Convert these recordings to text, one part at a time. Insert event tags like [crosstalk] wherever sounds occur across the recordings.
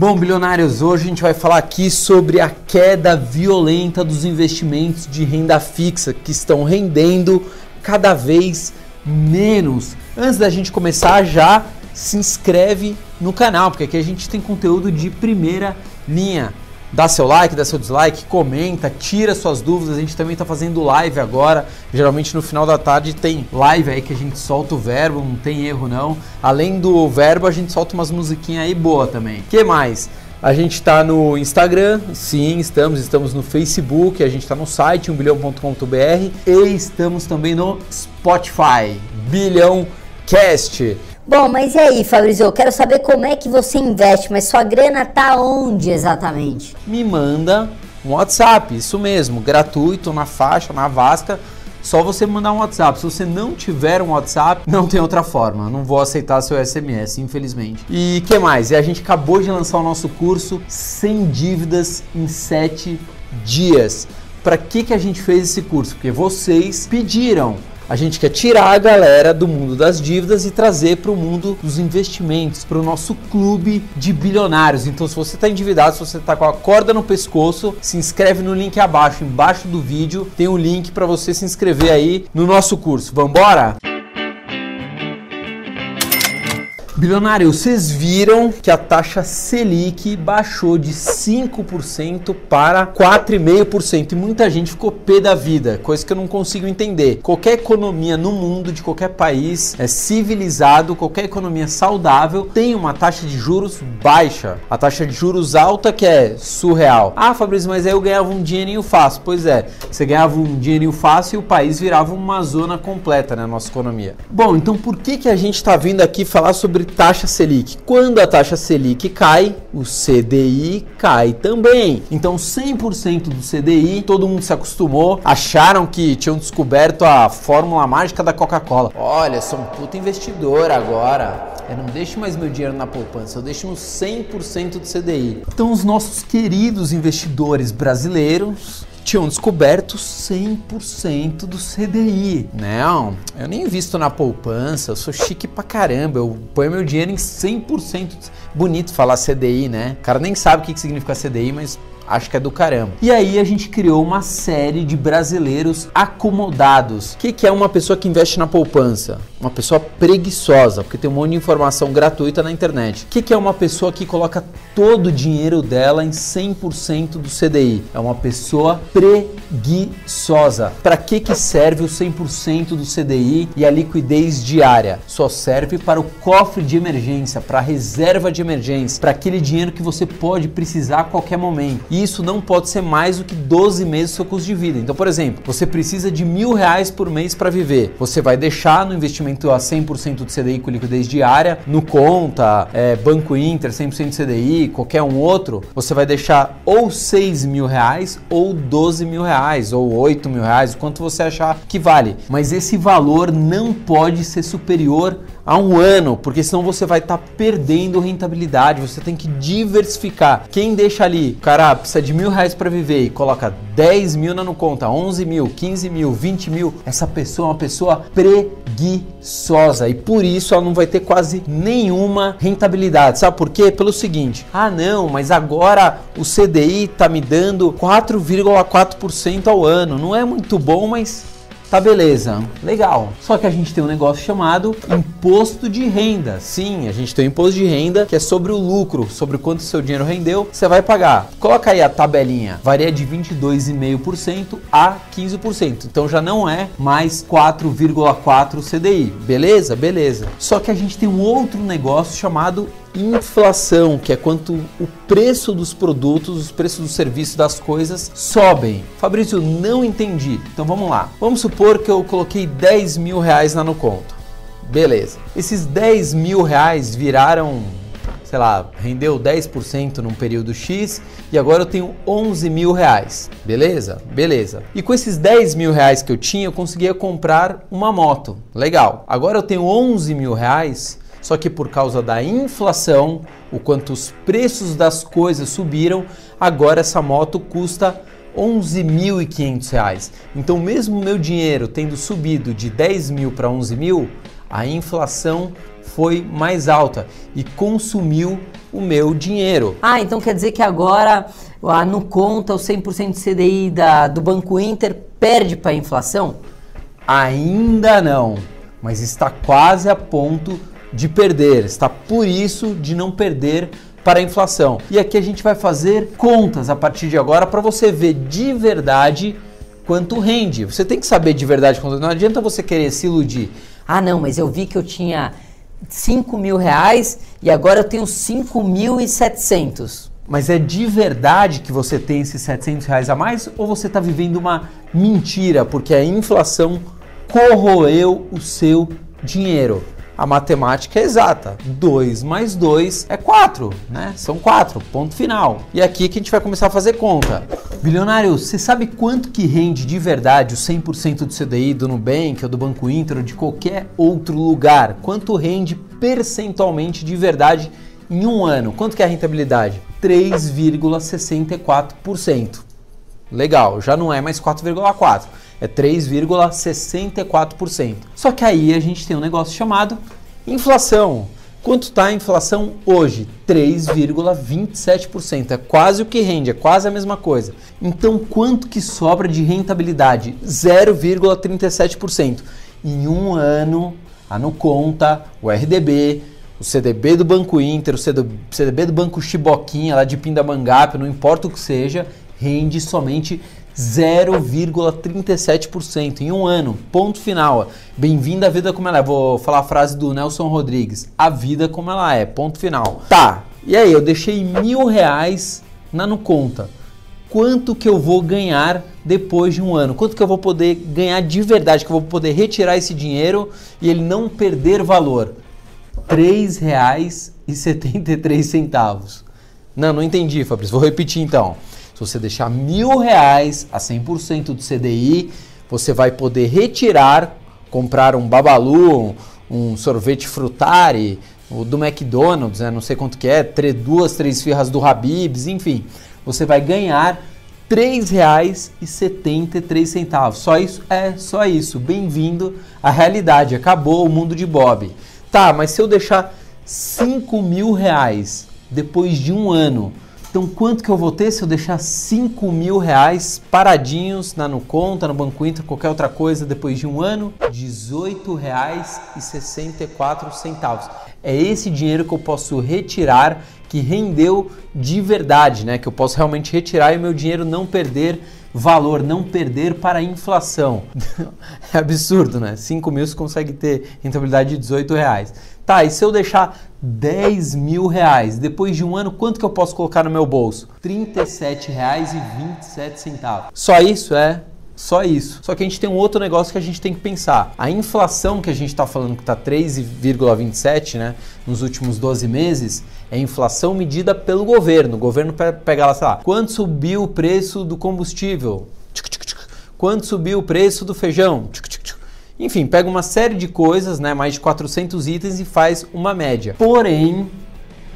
Bom, bilionários, hoje a gente vai falar aqui sobre a queda violenta dos investimentos de renda fixa que estão rendendo cada vez menos. Antes da gente começar, já se inscreve no canal, porque aqui a gente tem conteúdo de primeira linha dá seu like, dá seu dislike, comenta, tira suas dúvidas. A gente também está fazendo live agora. Geralmente no final da tarde tem live aí que a gente solta o verbo, não tem erro não. Além do verbo, a gente solta umas musiquinhas aí boa também. Que mais? A gente está no Instagram, sim, estamos, estamos no Facebook, a gente está no site umbilhão.com.br e estamos também no Spotify, Bilhão Cast. Bom, mas e aí, Fabrício? Eu quero saber como é que você investe, mas sua grana tá onde exatamente? Me manda um WhatsApp, isso mesmo, gratuito, na faixa, na vasca. Só você mandar um WhatsApp. Se você não tiver um WhatsApp, [laughs] não tem outra forma. Não vou aceitar seu SMS, infelizmente. E que mais? E a gente acabou de lançar o nosso curso Sem Dívidas em 7 Dias. Para que, que a gente fez esse curso? Porque vocês pediram. A gente quer tirar a galera do mundo das dívidas e trazer para o mundo dos investimentos, para o nosso clube de bilionários. Então, se você está endividado, se você está com a corda no pescoço, se inscreve no link abaixo, embaixo do vídeo, tem um link para você se inscrever aí no nosso curso. Vamos embora? Bilionário, vocês viram que a taxa Selic baixou de 5% para 4,5% e muita gente ficou pé da vida, coisa que eu não consigo entender. Qualquer economia no mundo, de qualquer país é civilizado, qualquer economia saudável tem uma taxa de juros baixa. A taxa de juros alta que é surreal. Ah, Fabrício, mas aí eu ganhava um dinheirinho fácil. Pois é, você ganhava um dinheirinho fácil e o país virava uma zona completa na nossa economia. Bom, então por que, que a gente está vindo aqui falar sobre taxa Selic. Quando a taxa Selic cai, o CDI cai também. Então 100% do CDI, todo mundo se acostumou, acharam que tinham descoberto a fórmula mágica da Coca-Cola. Olha, sou um puta investidor agora. Eu não deixo mais meu dinheiro na poupança, eu deixo no 100% do CDI. Então os nossos queridos investidores brasileiros tinham descoberto 100% do CDI. Não, eu nem invisto na poupança, eu sou chique pra caramba, eu ponho meu dinheiro em 100%. Bonito falar CDI, né? O cara nem sabe o que significa CDI, mas acho que é do caramba. E aí a gente criou uma série de brasileiros acomodados. O que, que é uma pessoa que investe na poupança? Uma pessoa preguiçosa, porque tem um monte de informação gratuita na internet. O que, que é uma pessoa que coloca todo o dinheiro dela em 100% do CDI? É uma pessoa preguiçosa. Para que, que serve o 100% do CDI e a liquidez diária? Só serve para o cofre de emergência, para a reserva de emergência, para aquele dinheiro que você pode precisar a qualquer momento. E isso não pode ser mais do que 12 meses do seu custo de vida. Então, por exemplo, você precisa de mil reais por mês para viver. Você vai deixar no investimento a 100% do CDI com liquidez diária, no conta, é, Banco Inter, 100% CDI, qualquer um outro, você vai deixar ou 6 mil reais ou 12 mil reais ou 8 mil reais, o quanto você achar que vale. Mas esse valor não pode ser superior a um ano, porque senão você vai estar tá perdendo rentabilidade. Você tem que diversificar. Quem deixa ali, cara precisa de mil reais para viver e coloca 10 mil na no conta, 11 mil, 15 mil, 20 mil, essa pessoa é uma pessoa preguiçosa e por isso ela não vai ter quase nenhuma rentabilidade. Sabe por quê? Pelo seguinte: ah, não, mas agora o CDI tá me dando 4,4% ao ano. Não é muito bom, mas Tá beleza, legal. Só que a gente tem um negócio chamado imposto de renda. Sim, a gente tem um imposto de renda que é sobre o lucro, sobre quanto seu dinheiro rendeu, você vai pagar. Coloca aí a tabelinha, varia de 22,5% a 15%. Então já não é mais 4,4 CDI. Beleza? Beleza. Só que a gente tem um outro negócio chamado inflação, que é quanto o preço dos produtos, os preços dos serviços, das coisas sobem. Fabrício, não entendi. Então vamos lá. Vamos supor que eu coloquei 10 mil reais na no conto. Beleza. Esses 10 mil reais viraram, sei lá, rendeu 10% num período X e agora eu tenho 11 mil reais. Beleza? Beleza. E com esses 10 mil reais que eu tinha, eu conseguia comprar uma moto. Legal. Agora eu tenho 11 mil reais só que por causa da inflação, o quanto os preços das coisas subiram, agora essa moto custa R$ 11.500. Então, mesmo meu dinheiro tendo subido de 10 mil para 11 mil, A inflação foi mais alta e consumiu o meu dinheiro. Ah, então quer dizer que agora a no conta o 100% de CDI da, do Banco Inter perde para a inflação? Ainda não, mas está quase a ponto de perder. Está por isso de não perder para a inflação. E aqui a gente vai fazer contas a partir de agora para você ver de verdade quanto rende. Você tem que saber de verdade quanto. Não adianta você querer se iludir. Ah, não, mas eu vi que eu tinha 5 mil reais e agora eu tenho 5.700. Mas é de verdade que você tem esses 700 reais a mais ou você está vivendo uma mentira porque a inflação corroeu o seu dinheiro? A matemática é exata. 2 mais 2 é 4, né? São 4, ponto final. E aqui que a gente vai começar a fazer conta. Bilionário, você sabe quanto que rende de verdade o 100% do CDI do Nubank ou do Banco Inter ou de qualquer outro lugar? Quanto rende percentualmente de verdade em um ano? Quanto que é a rentabilidade? 3,64%. Legal, já não é mais 4,4, é 3,64%. Só que aí a gente tem um negócio chamado inflação. Quanto está a inflação hoje? 3,27%. É quase o que rende, é quase a mesma coisa. Então, quanto que sobra de rentabilidade? 0,37%. Em um ano, a Nuconta, o RDB, o CDB do Banco Inter, o CDB do Banco Chiboquinha, lá de Pindamonhangaba, não importa o que seja, rende somente 0,37% em um ano. Ponto final. Bem-vindo à vida como ela é. Vou falar a frase do Nelson Rodrigues. A vida como ela é. Ponto final. Tá. E aí, eu deixei mil reais na no conta. Quanto que eu vou ganhar depois de um ano? Quanto que eu vou poder ganhar de verdade? Que eu vou poder retirar esse dinheiro e ele não perder valor? R$ 3,73. Não, não entendi, Fabrício. Vou repetir então. Se você deixar mil reais a 100% do CDI, você vai poder retirar, comprar um Babalu, um, sorvete frutari, o do McDonald's, né? não sei quanto que é, três, duas, três firras do Habib's, enfim. Você vai ganhar R$ 3,73. Só isso? É, só isso. Bem-vindo à realidade. Acabou o mundo de Bob. Tá, mas se eu deixar 5 mil reais depois de um ano, então, quanto que eu vou ter se eu deixar 5 mil reais paradinhos na no conta, no Banco Inter, qualquer outra coisa depois de um ano? R$ 18,64. É esse dinheiro que eu posso retirar que rendeu de verdade, né? Que eu posso realmente retirar e meu dinheiro não perder valor, não perder para a inflação. [laughs] é absurdo, né? 5 mil você consegue ter rentabilidade de 18 reais. Tá, e se eu deixar 10 mil reais, depois de um ano, quanto que eu posso colocar no meu bolso? R$ 37,27. Só isso é só isso. Só que a gente tem um outro negócio que a gente tem que pensar. A inflação que a gente está falando que está 3,27 né, nos últimos 12 meses é inflação medida pelo governo. O governo pega lá, sei lá, quanto subiu o preço do combustível? Quanto subiu o preço do feijão? Enfim, pega uma série de coisas, né, mais de 400 itens e faz uma média. Porém,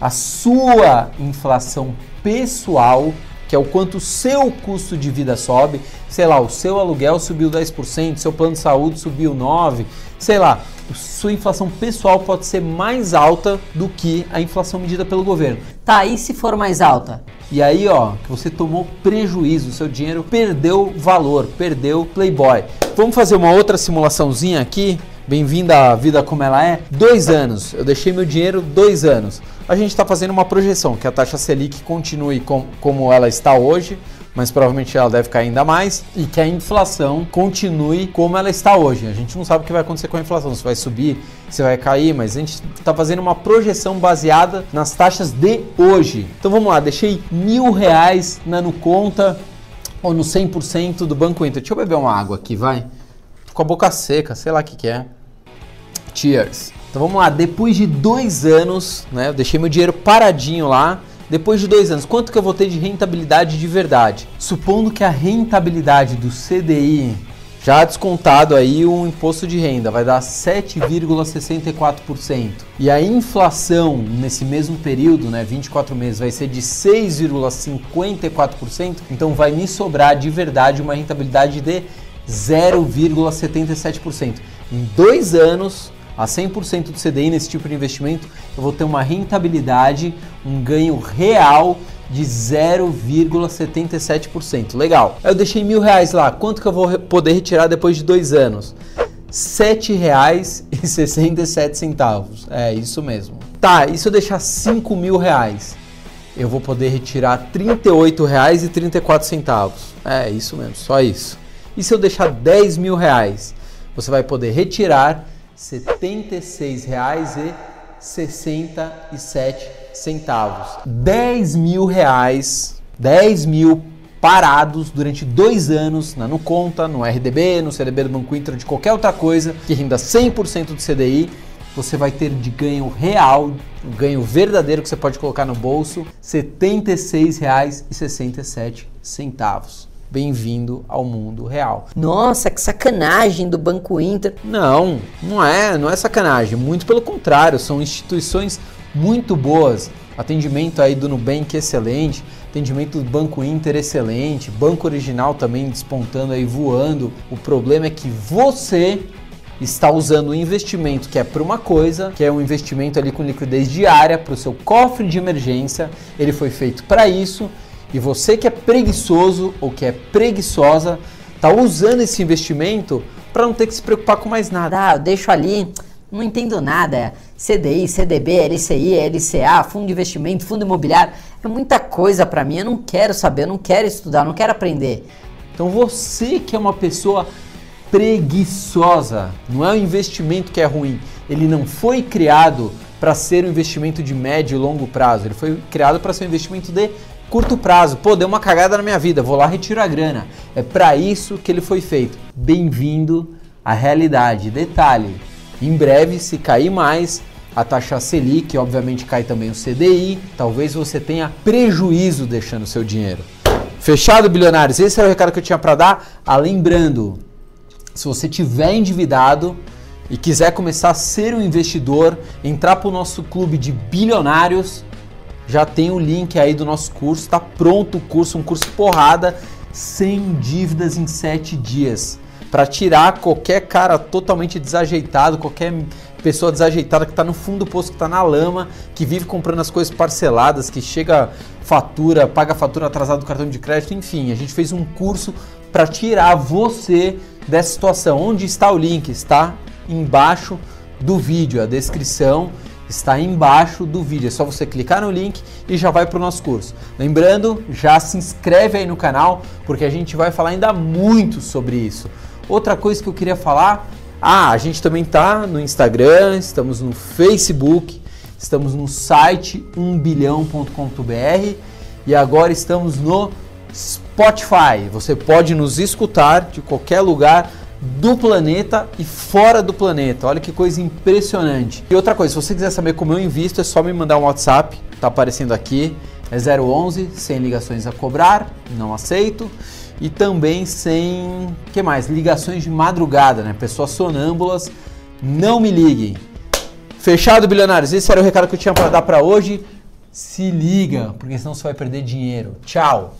a sua inflação pessoal, que é o quanto o seu custo de vida sobe, sei lá, o seu aluguel subiu 10%, seu plano de saúde subiu 9%, sei lá, sua inflação pessoal pode ser mais alta do que a inflação medida pelo governo. Tá, e se for mais alta? E aí, ó, que você tomou prejuízo, seu dinheiro perdeu valor, perdeu Playboy. Vamos fazer uma outra simulaçãozinha aqui. Bem-vinda à vida como ela é. Dois anos, eu deixei meu dinheiro dois anos. A gente está fazendo uma projeção que a taxa Selic continue com, como ela está hoje, mas provavelmente ela deve cair ainda mais e que a inflação continue como ela está hoje. A gente não sabe o que vai acontecer com a inflação, se vai subir, se vai cair, mas a gente está fazendo uma projeção baseada nas taxas de hoje. Então vamos lá, deixei mil reais na no conta ou no 100% do Banco Inter. Deixa eu beber uma água aqui, vai. Tô com a boca seca, sei lá o que, que é. Cheers. Então vamos lá, depois de dois anos, né, eu deixei meu dinheiro paradinho lá, depois de dois anos, quanto que eu vou ter de rentabilidade de verdade? Supondo que a rentabilidade do CDI, já descontado aí o imposto de renda, vai dar 7,64%. E a inflação nesse mesmo período, né, 24 meses, vai ser de 6,54%. Então vai me sobrar de verdade uma rentabilidade de 0,77%. Em dois anos, a 100% do CDI nesse tipo de investimento, eu vou ter uma rentabilidade, um ganho real de 0,77%. Legal. Eu deixei mil reais lá. Quanto que eu vou poder retirar depois de dois anos? R$ 7,67. É isso mesmo. Tá, e se eu deixar 5 mil reais? Eu vou poder retirar R$ 38,34. É isso mesmo, só isso. E se eu deixar 10 mil reais? Você vai poder retirar 76,67 centavos. 10 mil reais, 10 mil parados durante dois anos na Nuconta, no RDB, no CDB do Banco Inter, de qualquer outra coisa que renda 100% do CDI, você vai ter de ganho real, ganho verdadeiro que você pode colocar no bolso, R$ 76,67 bem-vindo ao mundo real. Nossa, que sacanagem do Banco Inter. Não, não é, não é sacanagem, muito pelo contrário, são instituições muito boas. Atendimento aí do Nubank excelente, atendimento do Banco Inter excelente, Banco Original também despontando aí voando. O problema é que você está usando um investimento que é para uma coisa, que é um investimento ali com liquidez diária para o seu cofre de emergência. Ele foi feito para isso e você que é preguiçoso ou que é preguiçosa, está usando esse investimento para não ter que se preocupar com mais nada. Ah, eu deixo ali, não entendo nada. CDI, CDB, LCI, LCA, fundo de investimento, fundo imobiliário, é muita coisa para mim. Eu não quero saber, eu não quero estudar, eu não quero aprender. Então você que é uma pessoa preguiçosa, não é um investimento que é ruim. Ele não foi criado para ser um investimento de médio e longo prazo. Ele foi criado para ser um investimento de curto prazo. Pô, deu uma cagada na minha vida, vou lá retiro a grana. É para isso que ele foi feito. Bem-vindo à realidade. Detalhe: em breve, se cair mais, a taxa Selic, obviamente cai também o CDI, talvez você tenha prejuízo deixando seu dinheiro. Fechado, bilionários? Esse era o recado que eu tinha para dar. Ah, lembrando, se você tiver endividado e quiser começar a ser um investidor, entrar para o nosso clube de bilionários, já tem o link aí do nosso curso, está pronto o curso, um curso porrada, sem dívidas em 7 dias. Para tirar qualquer cara totalmente desajeitado, qualquer pessoa desajeitada que está no fundo do poço, que está na lama, que vive comprando as coisas parceladas, que chega fatura, paga fatura atrasada do cartão de crédito, enfim, a gente fez um curso para tirar você dessa situação. Onde está o link? Está embaixo do vídeo, a descrição está embaixo do vídeo. É só você clicar no link e já vai para o nosso curso. Lembrando, já se inscreve aí no canal, porque a gente vai falar ainda muito sobre isso. Outra coisa que eu queria falar, ah, a gente também está no Instagram, estamos no Facebook, estamos no site 1bilhão.com.br e agora estamos no Spotify. Você pode nos escutar de qualquer lugar do planeta e fora do planeta. Olha que coisa impressionante. E outra coisa, se você quiser saber como eu invisto, é só me mandar um WhatsApp, tá aparecendo aqui. É 011, sem ligações a cobrar, não aceito. E também sem, que mais? Ligações de madrugada, né? Pessoas sonâmbulas, não me liguem. Fechado, bilionários? Esse era o recado que eu tinha para dar para hoje. Se liga, porque senão você vai perder dinheiro. Tchau.